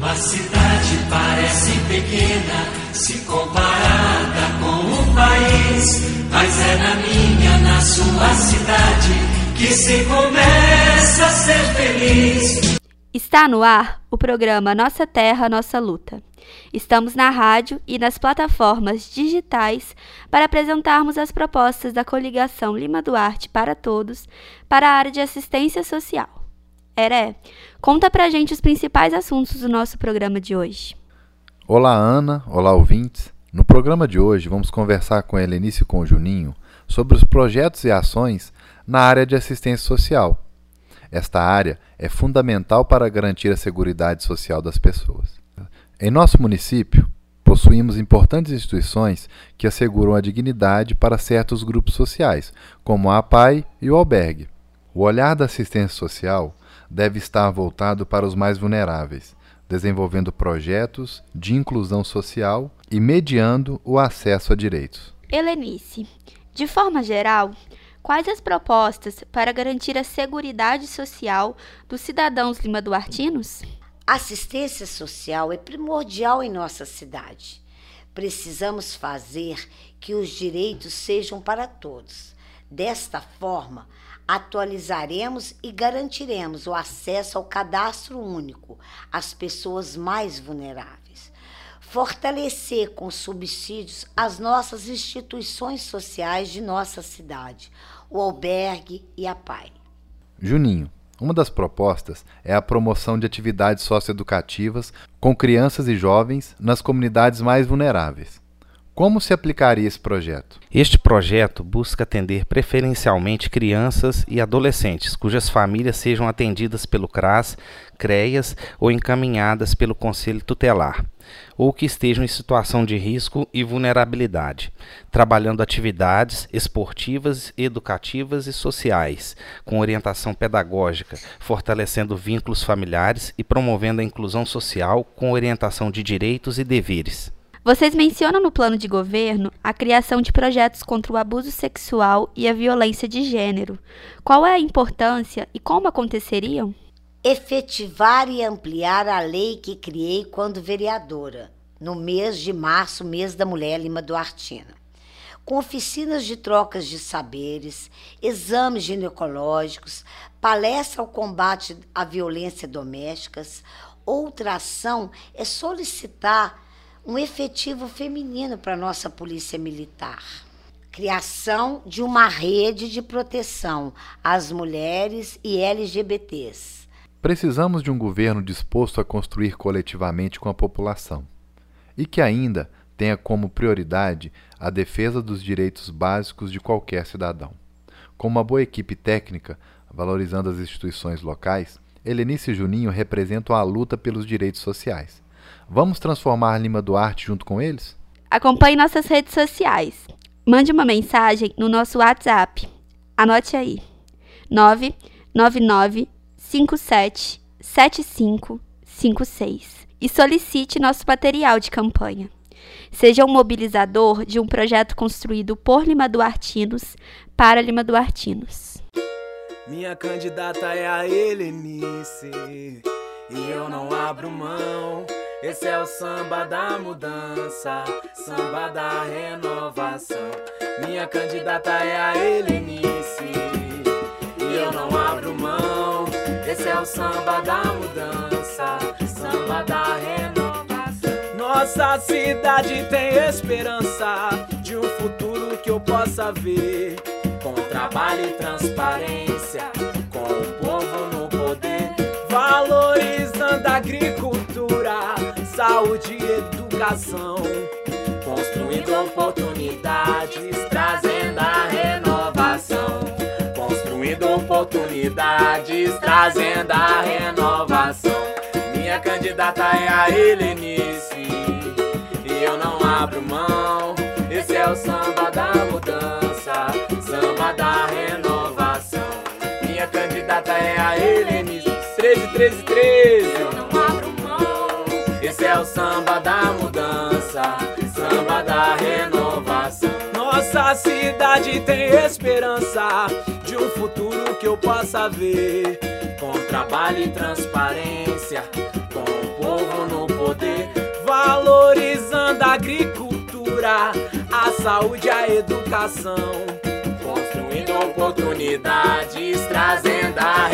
Uma cidade parece pequena se comparada com o país, mas é na minha, na sua cidade que se começa a ser feliz. Está no ar o programa Nossa Terra, Nossa Luta. Estamos na rádio e nas plataformas digitais para apresentarmos as propostas da coligação Lima Duarte para Todos para a área de assistência social. Heré, conta pra gente os principais assuntos do nosso programa de hoje. Olá, Ana. Olá, ouvintes. No programa de hoje vamos conversar com a Helenice e com o Juninho sobre os projetos e ações na área de assistência social esta área é fundamental para garantir a segurança social das pessoas. Em nosso município, possuímos importantes instituições que asseguram a dignidade para certos grupos sociais, como a APAI e o albergue. O olhar da assistência social deve estar voltado para os mais vulneráveis, desenvolvendo projetos de inclusão social e mediando o acesso a direitos. Helenice, de forma geral, Quais as propostas para garantir a segurança social dos cidadãos lima-duartinos? Assistência social é primordial em nossa cidade. Precisamos fazer que os direitos sejam para todos. Desta forma, atualizaremos e garantiremos o acesso ao cadastro único às pessoas mais vulneráveis fortalecer com subsídios as nossas instituições sociais de nossa cidade, o albergue e a PAI. Juninho, uma das propostas é a promoção de atividades socioeducativas com crianças e jovens nas comunidades mais vulneráveis. Como se aplicaria esse projeto? Este projeto busca atender preferencialmente crianças e adolescentes cujas famílias sejam atendidas pelo CRAS, CREAS ou encaminhadas pelo Conselho Tutelar ou que estejam em situação de risco e vulnerabilidade, trabalhando atividades esportivas, educativas e sociais, com orientação pedagógica, fortalecendo vínculos familiares e promovendo a inclusão social com orientação de direitos e deveres. Vocês mencionam no plano de governo a criação de projetos contra o abuso sexual e a violência de gênero. Qual é a importância e como aconteceriam? efetivar e ampliar a lei que criei quando vereadora, no mês de março, mês da mulher Lima Duartina. Com oficinas de trocas de saberes, exames ginecológicos, palestra ao combate à violência doméstica, outra ação é solicitar um efetivo feminino para a nossa Polícia Militar. Criação de uma rede de proteção às mulheres e LGBTs Precisamos de um governo disposto a construir coletivamente com a população e que ainda tenha como prioridade a defesa dos direitos básicos de qualquer cidadão. Com uma boa equipe técnica, valorizando as instituições locais, Helenice e Juninho representam a luta pelos direitos sociais. Vamos transformar Lima Duarte junto com eles? Acompanhe nossas redes sociais. Mande uma mensagem no nosso WhatsApp. Anote aí: 999 577556 e solicite nosso material de campanha. Seja um mobilizador de um projeto construído por Lima Duartinos para Lima Duartinos. Minha candidata é a Helenice e eu não abro mão. Esse é o samba da mudança, samba da renovação. Minha candidata é a Helenice e eu não abro mão. Esse é o samba da mudança, samba da renovação. Nossa cidade tem esperança de um futuro que eu possa ver. Com trabalho e transparência, com o povo no poder, valorizando a agricultura, saúde e educação, construindo oportunidades, trazendo a renovação oportunidades, trazendo a renovação. Minha candidata é a Helenice, e eu não abro mão. Esse é o samba da mudança, samba da renovação. Minha candidata é a Helenice, 13, 13, 13. É o samba da mudança, samba da renovação. Nossa cidade tem esperança de um futuro que eu possa ver. Com trabalho e transparência, com o povo no poder, valorizando a agricultura, a saúde, a educação, construindo oportunidades, trazendo a